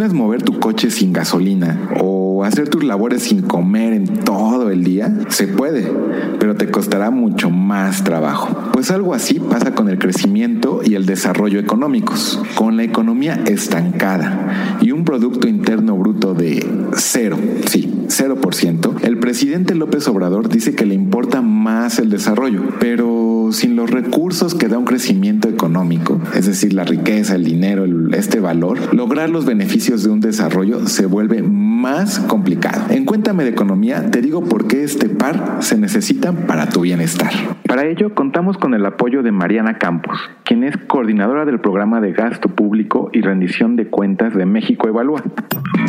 ¿Imaginas mover tu coche sin gasolina o hacer tus labores sin comer en todo el día? Se puede, pero te costará mucho más trabajo. Pues algo así pasa con el crecimiento y el desarrollo económicos. Con la economía estancada y un Producto Interno Bruto de cero, sí, 0%, el presidente López Obrador dice que le importa más el desarrollo, pero sin los recursos que da un crecimiento económico, es decir, la riqueza, el dinero, este valor, lograr los beneficios de un desarrollo se vuelve más complicado. En Cuéntame de Economía te digo por qué este par se necesita para tu bienestar. Para ello contamos con el apoyo de Mariana Campos, quien es coordinadora del programa de gasto público y rendición de cuentas de México Evalúa.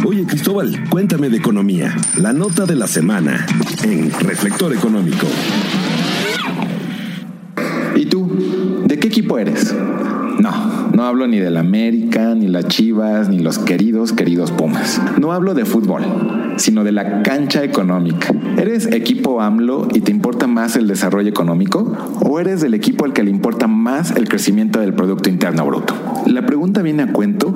Oye Cristóbal, cuéntame de economía. La nota de la semana en Reflector Económico. ¿Y tú? ¿De qué equipo eres? No, no hablo ni de la América, ni las Chivas, ni los queridos, queridos Pumas. No hablo de fútbol, sino de la cancha económica. ¿Eres equipo AMLO y te importa más el desarrollo económico? ¿O eres del equipo al que le importa más el crecimiento del Producto Interno Bruto? La pregunta viene a cuento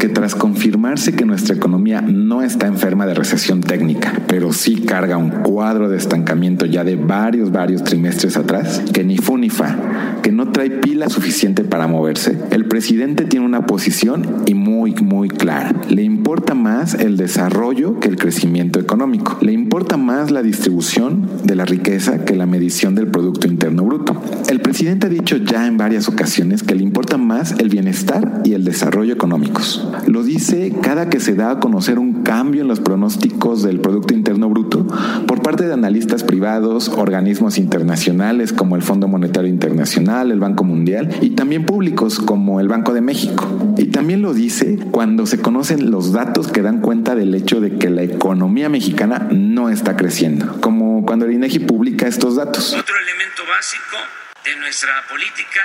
porque tras confirmarse que nuestra economía no está enferma de recesión técnica, pero sí carga un cuadro de estancamiento ya de varios, varios trimestres atrás, que ni fu ni fa, que no trae pila suficiente para moverse, el presidente tiene una posición y muy, muy clara. Le importa más el desarrollo que el crecimiento económico. Le importa más la distribución de la riqueza que la medición del Producto Interno Bruto. El presidente ha dicho ya en varias ocasiones que le importa más el bienestar y el desarrollo económicos. Lo dice cada que se da a conocer un cambio en los pronósticos del Producto Interno Bruto por parte de analistas privados, organismos internacionales como el Fondo Monetario Internacional, el Banco Mundial y también públicos como el Banco de México. Y también lo dice cuando se conocen los datos que dan cuenta del hecho de que la economía mexicana no está creciendo, como cuando el INEGI publica estos datos. Otro elemento básico de nuestra política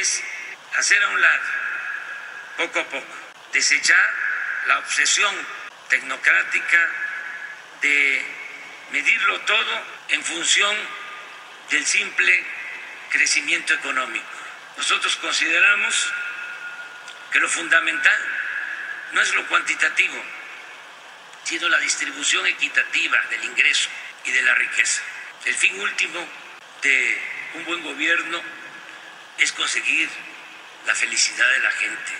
es hacer a un lado, poco a poco, desechar la obsesión tecnocrática de medirlo todo en función del simple crecimiento económico. Nosotros consideramos que lo fundamental no es lo cuantitativo, sino la distribución equitativa del ingreso y de la riqueza. El fin último de un buen gobierno es conseguir la felicidad de la gente.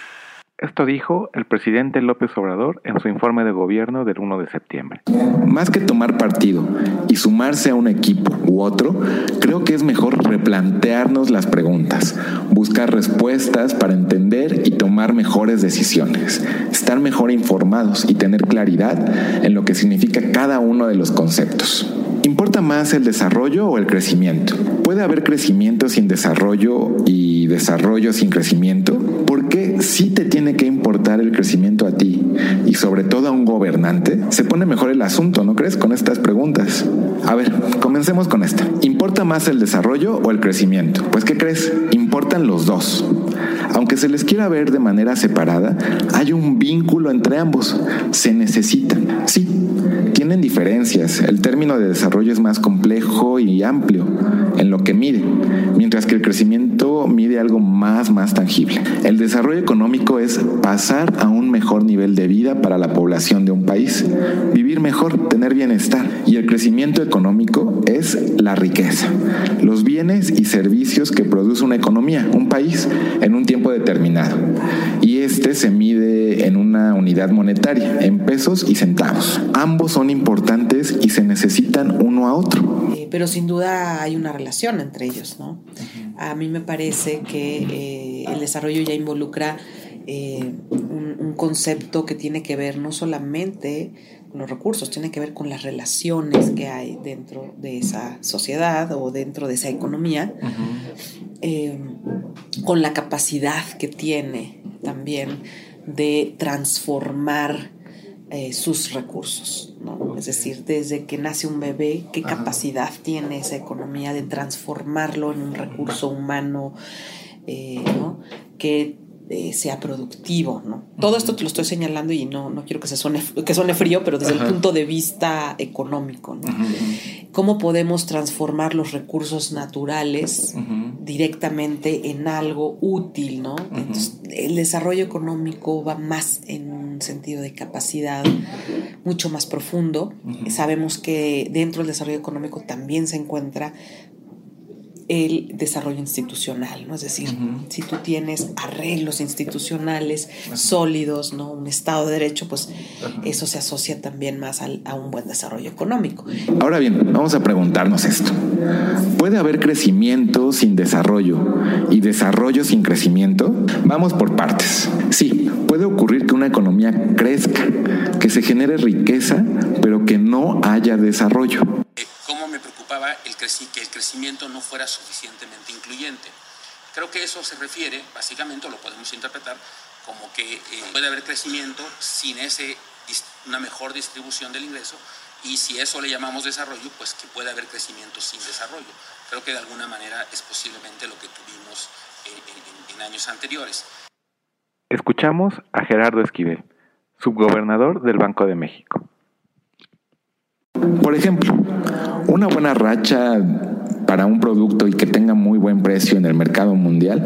Esto dijo el presidente López Obrador en su informe de gobierno del 1 de septiembre. Más que tomar partido y sumarse a un equipo u otro, creo que es mejor replantearnos las preguntas, buscar respuestas para entender y tomar mejores decisiones, estar mejor informados y tener claridad en lo que significa cada uno de los conceptos. ¿Importa más el desarrollo o el crecimiento? ¿Puede haber crecimiento sin desarrollo y desarrollo sin crecimiento? ¿Por qué sí te tiene que importar el crecimiento a ti y sobre todo a un gobernante? Se pone mejor el asunto, ¿no crees? Con estas preguntas. A ver, comencemos con esta. ¿Importa más el desarrollo o el crecimiento? Pues ¿qué crees? Importan los dos. Aunque se les quiera ver de manera separada, hay un vínculo entre ambos. Se necesitan. Sí, tienen diferencias. El término de desarrollo es más complejo y amplio en lo que mide, mientras que el crecimiento mide algo más, más tangible. El desarrollo económico es pasar a un mejor nivel de vida para la población de un país, vivir mejor, tener bienestar. Y el crecimiento económico es la riqueza, los bienes y servicios que produce una economía, un país, en un tiempo determinado. Y este se mide en una unidad monetaria, en pesos y centavos. Ambos son importantes y se necesitan uno a otro. Eh, pero sin duda hay una relación entre ellos, ¿no? A mí me parece que eh, el desarrollo ya involucra eh, un, un, concepto que tiene que ver no solamente con los recursos, tiene que ver con las relaciones que hay dentro de esa sociedad o dentro de esa economía, uh -huh. con la capacidad que tiene también de transformar eh, sus recursos, ¿no? Okay. Es decir, desde que nace un bebé, qué Ajá. capacidad tiene esa economía de transformarlo en un recurso humano, eh, ¿no? Que eh, sea productivo, ¿no? Todo esto te lo estoy señalando y no, no quiero que, se suene, que suene frío, pero desde el punto de vista económico, ¿no? ¿Cómo podemos transformar los recursos naturales directamente en algo útil, ¿no? el desarrollo económico va más en un sentido de capacidad mucho más profundo. Sabemos que dentro del desarrollo económico también se encuentra el desarrollo institucional, ¿no? Es decir, si tú tienes arreglos institucionales sólidos, ¿no? Un Estado de Derecho, pues eso se asocia también más a un buen desarrollo económico. Ahora bien, vamos a preguntarnos esto. ¿Puede haber crecimiento sin desarrollo y desarrollo sin crecimiento? Vamos por partes. Sí, puede ocurrir que una economía crezca, que se genere riqueza, pero que no haya desarrollo el que el crecimiento no fuera suficientemente incluyente. Creo que eso se refiere, básicamente lo podemos interpretar como que eh, puede haber crecimiento sin ese, una mejor distribución del ingreso y si eso le llamamos desarrollo, pues que puede haber crecimiento sin desarrollo. Creo que de alguna manera es posiblemente lo que tuvimos eh, en años anteriores. Escuchamos a Gerardo Esquivel, subgobernador del Banco de México. Por ejemplo, una buena racha para un producto y que tenga muy buen precio en el mercado mundial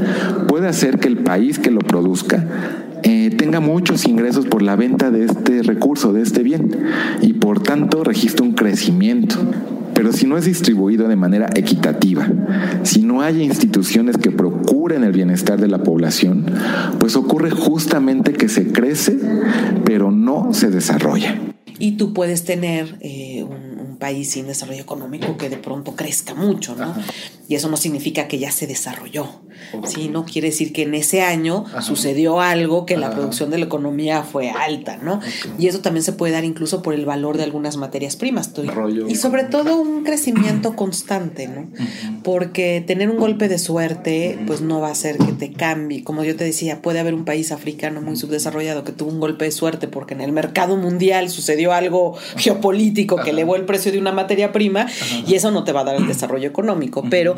puede hacer que el país que lo produzca eh, tenga muchos ingresos por la venta de este recurso, de este bien, y por tanto registre un crecimiento. Pero si no es distribuido de manera equitativa, si no hay instituciones que procuren el bienestar de la población, pues ocurre justamente que se crece, pero no se desarrolla y tú puedes tener eh, país sin desarrollo económico que de pronto crezca mucho, ¿no? Y eso no significa que ya se desarrolló, ¿sí? No quiere decir que en ese año sucedió algo que la producción de la economía fue alta, ¿no? Y eso también se puede dar incluso por el valor de algunas materias primas. Y sobre todo un crecimiento constante, ¿no? Porque tener un golpe de suerte, pues no va a hacer que te cambie. Como yo te decía, puede haber un país africano muy subdesarrollado que tuvo un golpe de suerte porque en el mercado mundial sucedió algo geopolítico que elevó el precio de una materia prima y eso no te va a dar el desarrollo económico, pero...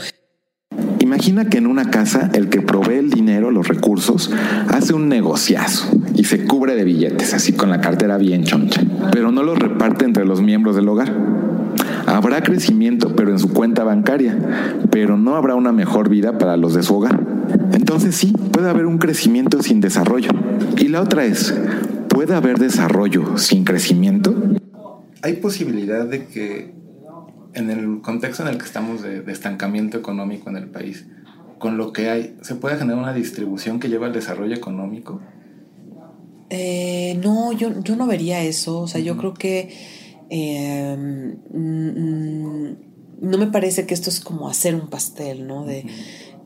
Imagina que en una casa el que provee el dinero, los recursos, hace un negociazo y se cubre de billetes, así con la cartera bien choncha, pero no los reparte entre los miembros del hogar. Habrá crecimiento, pero en su cuenta bancaria, pero no habrá una mejor vida para los de su hogar. Entonces sí, puede haber un crecimiento sin desarrollo. Y la otra es, ¿puede haber desarrollo sin crecimiento? hay posibilidad de que en el contexto en el que estamos de, estancamiento económico en el país, con lo que hay, ¿se puede generar una distribución que lleva al desarrollo económico? Eh, no, yo, yo no vería eso. O sea, yo creo que em, mm, no me parece que esto es como hacer un pastel, ¿no? De,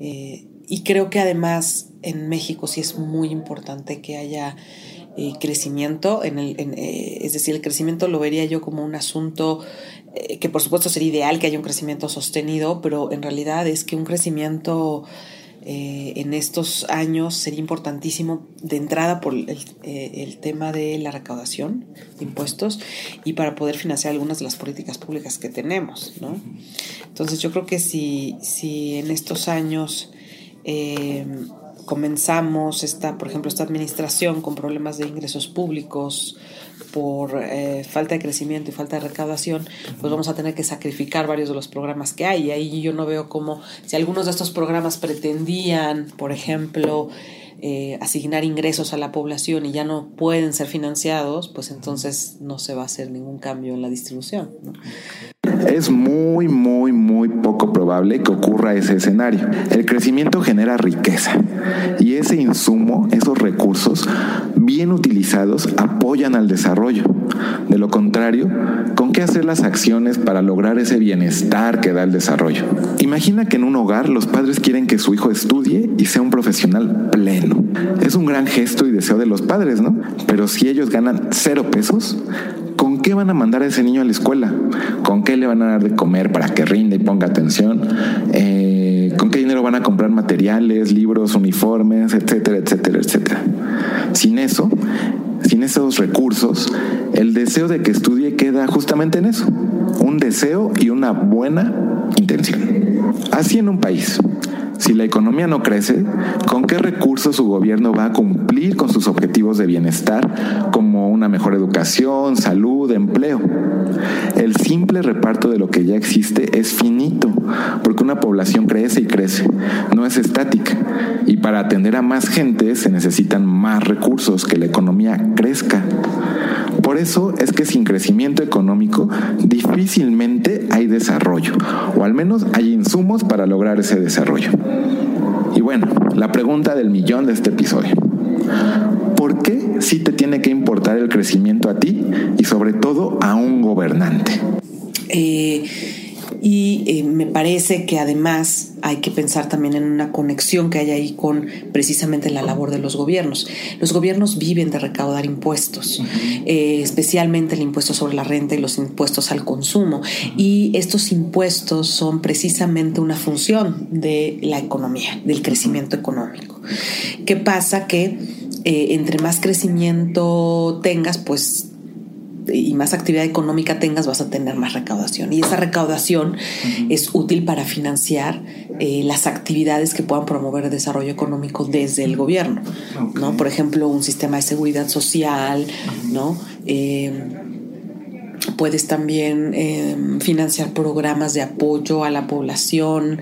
eh, y creo que además en México sí es muy importante que haya eh, crecimiento, en el, eh, es decir, el crecimiento lo vería yo como un asunto eh, que por supuesto sería ideal que haya un crecimiento sostenido, pero en realidad es que un crecimiento en estos años sería importantísimo de entrada por el, tema de la recaudación de impuestos y para poder financiar algunas de las políticas públicas que tenemos. ¿no? Entonces yo creo que si, si en estos años comenzamos esta, por ejemplo, esta administración con problemas de ingresos públicos por eh, falta de crecimiento y falta de recaudación, pues vamos a tener que sacrificar varios de los programas que hay. Y ahí yo no veo cómo, si algunos de estos programas pretendían, por ejemplo, eh, asignar ingresos a la población y ya no pueden ser financiados, pues entonces no se va a hacer ningún cambio en la distribución. Es muy, muy, muy poco probable que ocurra ese escenario. El crecimiento genera riqueza y ese insumo, esos recursos, bien utilizados, apoyan al desarrollo. De lo contrario, ¿con qué hacer las acciones para lograr ese bienestar que da el desarrollo? Imagina que en un hogar los padres quieren que su hijo estudie y sea un profesional pleno. Es un gran gesto y deseo de los padres, ¿no? Pero si ellos ganan cero pesos, ¿con qué van a mandar a ese niño a la escuela? ¿Con qué le van a dar de comer para que rinde y ponga atención? Eh, ¿Con qué dinero van a comprar materiales, libros, uniformes, etcétera, etcétera, etcétera? Sin eso, sin esos recursos, el deseo de que estudie queda justamente en eso, un deseo y una buena intención. Así en un país, Si la economía no crece, ¿con qué recursos su gobierno va a cumplir con sus objetivos de bienestar, una mejor educación, salud, empleo? El simple reparto de lo que ya existe es finito, porque una población crece y crece, no es estática. Y para atender a más gente se necesitan más recursos, que la economía crezca. Por eso es que sin crecimiento económico difícilmente hay desarrollo, o al menos hay insumos para lograr ese desarrollo. Y bueno, la pregunta del millón de este episodio. ¿Por qué sí te tiene que importar el crecimiento a ti y sobre todo a un gobernante? Eh, y eh, me parece que además hay que pensar también en una conexión que hay ahí con precisamente la labor de los gobiernos. Los gobiernos viven de recaudar impuestos, eh, especialmente el impuesto sobre la renta y los impuestos al consumo. Y estos impuestos son precisamente una función de la economía, del crecimiento económico. ¿Qué pasa? Que eh, entre más crecimiento tengas, pues y más actividad económica tengas, vas a tener más recaudación. Y esa recaudación es útil para financiar eh, las actividades que puedan promover el desarrollo económico desde el gobierno. ¿no? Por ejemplo, un sistema de seguridad social, ¿no? Eh, Puedes también em, financiar programas de apoyo a la población,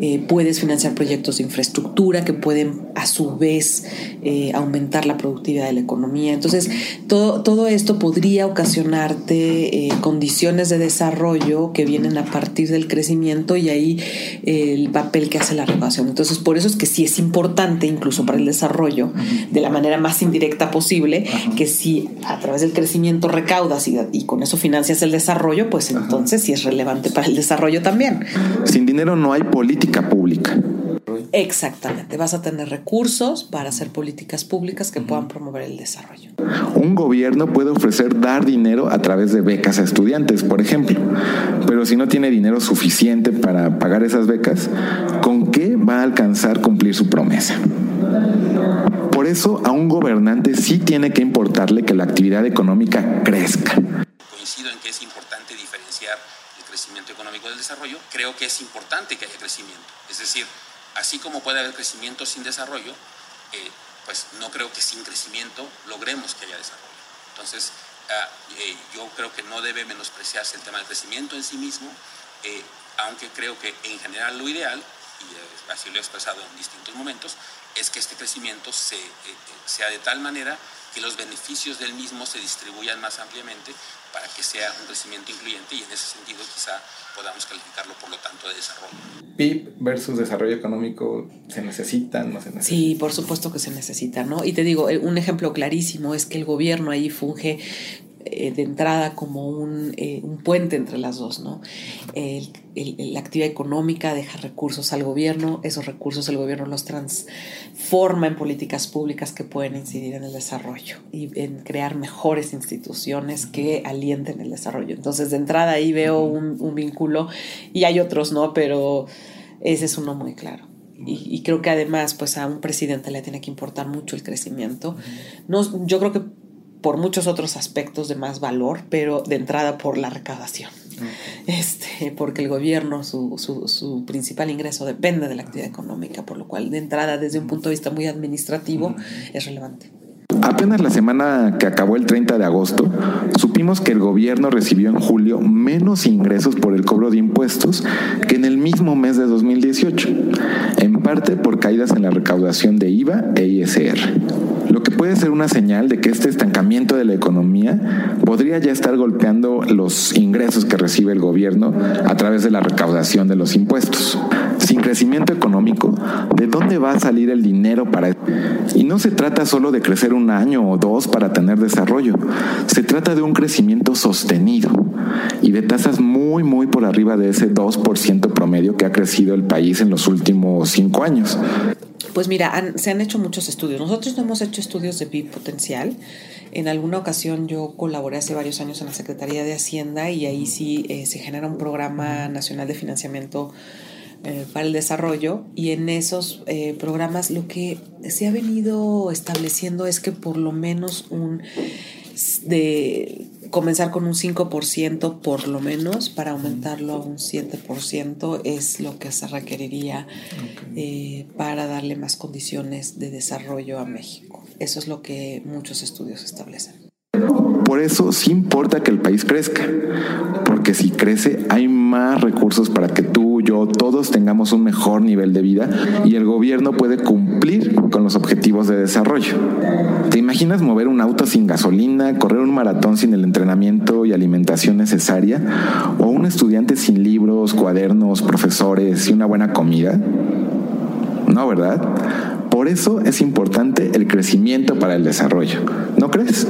eh, puedes financiar proyectos de infraestructura que pueden a su vez eh, aumentar la productividad de la economía. Entonces, todo, todo esto podría ocasionarte eh, condiciones de desarrollo que vienen a partir del crecimiento y ahí el papel que hace la recaudación. Entonces, por eso es que sí es importante, incluso para el desarrollo, de la manera más indirecta posible, que si a través del crecimiento recaudas y, y con eso financias el desarrollo, pues entonces sí es relevante para el desarrollo también. Sin dinero no hay política pública. Exactamente, vas a tener recursos para hacer políticas públicas que puedan promover el desarrollo. Un gobierno puede ofrecer dar dinero a través de becas a estudiantes, por ejemplo, pero si no tiene dinero suficiente para pagar esas becas, ¿con qué va a alcanzar cumplir su promesa? Por eso a un gobernante sí tiene que importarle que la actividad económica crezca coincido en que es importante diferenciar el crecimiento económico del desarrollo, creo que es importante que haya crecimiento. Es decir, así como puede haber crecimiento sin desarrollo, eh, pues no creo que sin crecimiento logremos que haya desarrollo. Entonces, ah, eh, yo creo que no debe menospreciarse el tema del crecimiento en sí mismo, eh, aunque creo que en general lo ideal, y así lo he expresado en distintos momentos, es que este crecimiento se, sea de tal manera que los beneficios del mismo se distribuyan más ampliamente para que sea un crecimiento incluyente y en ese sentido quizá podamos calificarlo por lo tanto de desarrollo. PIB versus desarrollo económico, ¿se necesitan? ¿No se necesitan? Sí, por supuesto que se necesita, ¿no? Y te digo, eh, un ejemplo clarísimo es que el gobierno ahí funge eh, de entrada como un, eh, un, puente entre las dos, ¿no? la actividad económica deja recursos al gobierno, esos recursos el gobierno los transforma en políticas públicas que pueden incidir en el desarrollo y en crear mejores instituciones que alienten el desarrollo. Entonces, de entrada ahí veo un, un vínculo y hay otros, ¿no? Pero ese es uno muy claro. Y, y, creo que además, pues a un presidente le tiene que importar mucho el crecimiento. No, yo creo que por muchos otros aspectos de más valor, pero de entrada por la recaudación. Este, porque el gobierno, su, su, su, principal ingreso depende de la actividad económica, por lo cual de entrada desde un punto de vista muy administrativo es relevante. Apenas la semana que acabó el 30 de agosto, supimos que el gobierno recibió en julio menos ingresos por el cobro de impuestos que en el mismo mes de 2018, en parte por caídas en la recaudación de IVA e ISR. Lo que puede ser una señal de que este estancamiento de la economía podría ya estar golpeando los ingresos que recibe el gobierno a través de la recaudación de los impuestos. Sin crecimiento económico, ¿de dónde va a salir el dinero para? Y no se trata solo de crecer un año o dos para tener desarrollo, se trata de un crecimiento sostenido y de tasas muy, muy por arriba de ese 2% promedio que ha crecido el país en los últimos cinco años. Pues mira, se han hecho muchos estudios. Nosotros no hemos hecho estudios de PIB potencial. En alguna ocasión yo colaboré hace varios años en la Secretaría de Hacienda y ahí sí eh, se genera un programa nacional de financiamiento eh, para el desarrollo y en esos eh, programas lo que se ha venido estableciendo es que por lo menos un de comenzar con un 5% por lo menos para aumentarlo a un 7% es lo que se requeriría eh, para darle más condiciones de desarrollo a México. Eso es lo que muchos estudios establecen. Por eso sí importa que el país crezca, porque si crece hay más recursos para que tú, yo, todos tengamos un mejor nivel de vida y el gobierno puede cumplir con los objetivos de desarrollo. ¿Te imaginas mover un auto sin gasolina, correr un maratón sin el entrenamiento y alimentación necesaria? ¿O un estudiante sin libros, cuadernos, profesores y una buena comida? No, ¿verdad? Por eso es importante el crecimiento para el desarrollo. ¿No crees?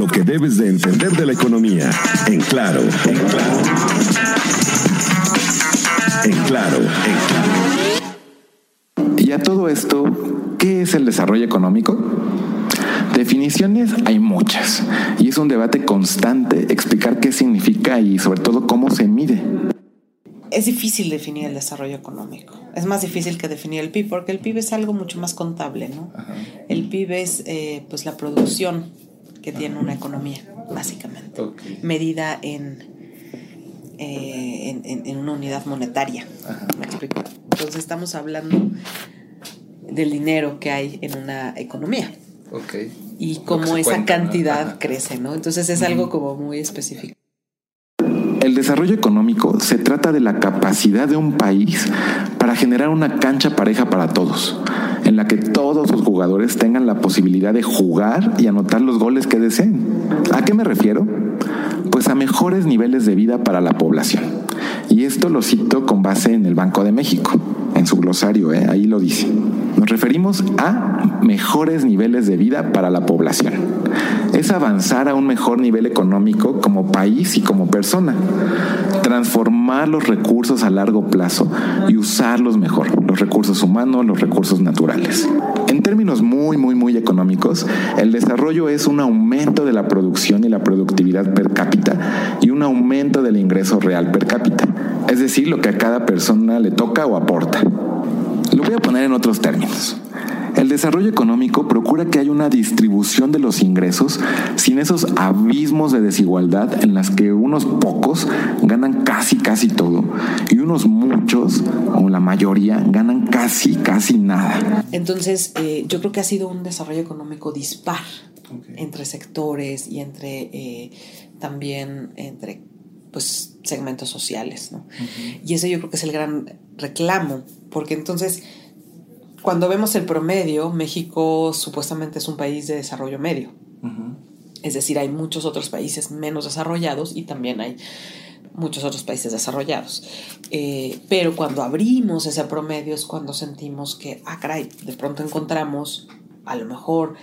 Lo que debes de entender de la economía. En claro, en claro. En claro, en claro. Y a todo esto, ¿qué es el desarrollo económico? Definiciones hay muchas y es un debate constante explicar qué significa y sobre todo cómo se mide es difícil definir el desarrollo económico. Es más difícil que definir el PIB, porque el PIB es algo mucho más contable, ¿no? El PIB es eh, pues la producción que tiene una economía, básicamente, medida en, eh, en, una unidad monetaria. Entonces estamos hablando del dinero que hay en una economía. Y cómo esa cantidad crece, ¿no? Entonces es algo como muy específico. El desarrollo económico se trata de la capacidad de un país para generar una cancha pareja para todos, en la que todos los jugadores tengan la posibilidad de jugar y anotar los goles que deseen. ¿A qué me refiero? Pues a mejores niveles de vida para la población. Y esto lo cito con base en el Banco de México, en su glosario, ¿eh? ahí lo dice. Nos referimos a mejores niveles de vida para la población. Es avanzar a un mejor nivel económico como país y como persona. Transformar los recursos a largo plazo y usarlos mejor, los recursos humanos, los recursos naturales. En términos muy, muy, muy económicos, el desarrollo es un aumento de la producción y la productividad per cápita y un aumento del ingreso real per cápita, es decir, lo que a cada persona le toca o aporta. Lo voy a poner en otros términos. El desarrollo económico procura que haya una distribución de los ingresos sin esos abismos de desigualdad en las que unos pocos ganan casi, casi todo y unos muchos, o la mayoría, ganan casi, casi nada. Entonces, eh, yo creo que ha sido un desarrollo económico dispar entre sectores y entre eh, también entre pues segmentos sociales, ¿no? Y eso yo creo que es el gran reclamo, porque entonces cuando vemos el promedio, México supuestamente es un país de desarrollo medio. Es decir, hay muchos otros países menos desarrollados y también hay muchos otros países desarrollados. Eh, pero cuando abrimos ese promedio es cuando sentimos que, ah, caray, de pronto encontramos a lo mejor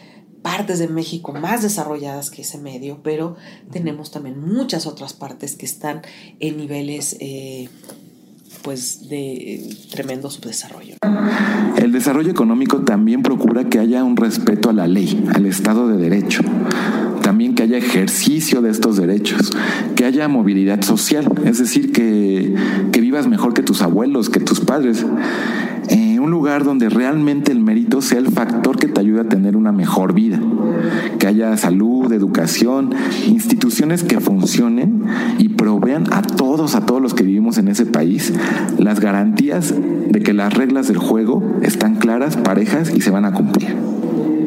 partes de México más desarrolladas que ese medio, pero tenemos también muchas otras partes que están en niveles eh, pues de tremendo subdesarrollo. El desarrollo económico también procura que haya un respeto a la ley, al Estado de Derecho. También que haya ejercicio de estos derechos, que haya movilidad social, es decir, que, que vivas mejor que tus abuelos, que tus padres un lugar donde realmente el mérito sea el factor que te ayude a tener una mejor vida, que haya salud, educación, instituciones que funcionen y provean a todos, a todos los que vivimos en ese país, las garantías de que las reglas del juego están claras, parejas y se van a cumplir.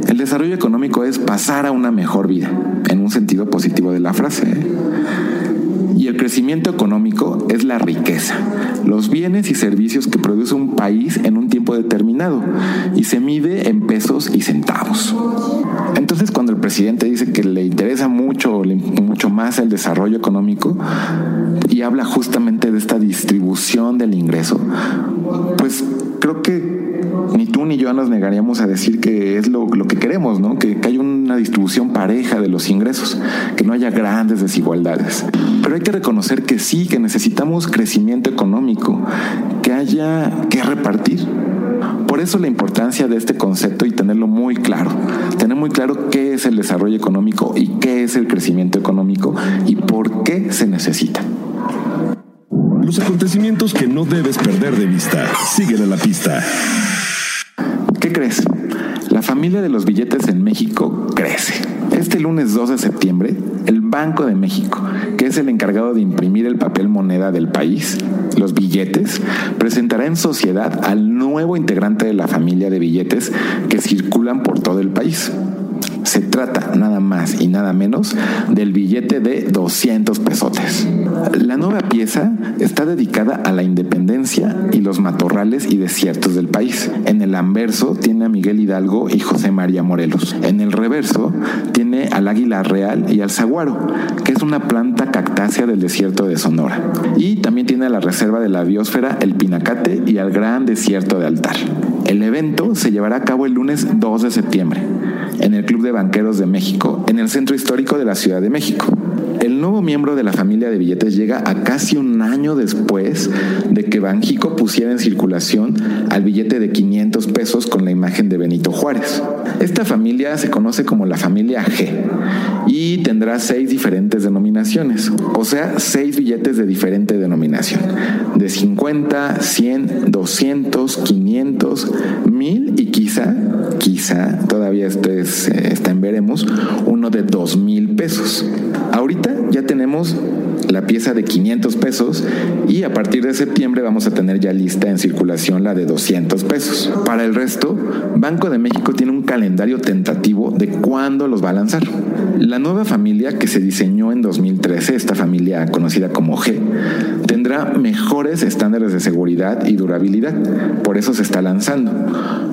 El desarrollo económico es pasar a una mejor vida, en un sentido positivo de la frase. ¿eh? Y el crecimiento económico es la riqueza, los bienes y servicios que produce un país en un tiempo determinado y se mide en pesos y centavos. Entonces cuando el presidente dice que le interesa mucho, mucho más el desarrollo económico y habla justamente de esta distribución del ingreso, pues creo que ni yo nos negaríamos a decir que es lo, que queremos. Que, que haya una distribución pareja de los ingresos, que no haya grandes desigualdades. Pero hay que reconocer que sí, que necesitamos crecimiento económico, que haya que repartir. Por eso la importancia de este concepto y tenerlo muy claro, tener muy claro qué es el desarrollo económico y qué es el crecimiento económico y por qué se necesita. Los acontecimientos que no debes perder de vista. Síguele la pista. ¿Qué? La familia de los billetes en México crece. Este lunes 2 de septiembre, el Banco de México, que es el encargado de imprimir el papel moneda del país, los billetes, presentará en sociedad al nuevo integrante de la familia de billetes que circulan por todo el país. Se trata nada más y nada menos del billete de 200 pesotes. La nueva pieza está dedicada a la independencia y los matorrales y desiertos del país. En el anverso tiene a Miguel Hidalgo y José María Morelos. En el reverso tiene al águila real y al saguaro, que es una planta cactácea del desierto de Sonora. Y también tiene a la reserva de la biosfera, el pinacate y al gran desierto de Altar. El evento se llevará a cabo el lunes 2 de septiembre en el Club de Banqueros de México, en el Centro Histórico de la Ciudad de México. El nuevo miembro de la familia de billetes llega a casi un año después de que Banjico pusiera en circulación al billete de 500 pesos con la imagen de Benito Juárez. Esta familia se conoce como la familia G y tendrá seis diferentes denominaciones, o sea, seis billetes de diferente denominación, de 50, 100, 200, 500, 1000 y quizá, quizá, todavía esto es, eh, está en veremos, uno de 2000 pesos. Ahorita ya tenemos la pieza de 500 pesos y a partir de septiembre vamos a tener ya lista en circulación la de 200 pesos. Para el resto, Banco de México tiene un calendario tentativo de cuándo los va a lanzar. La nueva familia que se diseñó en 2013, esta familia conocida como G, tendrá mejores estándares de seguridad y durabilidad. Por eso se está lanzando.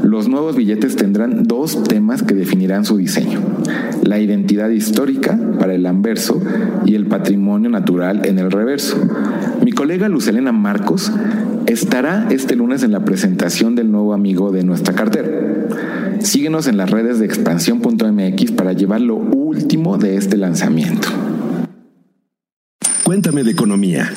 Los nuevos billetes tendrán dos temas que definirán su diseño. La identidad histórica para el anverso y el patrimonio natural en el reverso. Mi colega Lucelena Marcos estará este lunes en la presentación del nuevo amigo de nuestra cartera. Síguenos en las redes de expansión.mx para llevar lo último de este lanzamiento. Cuéntame de economía.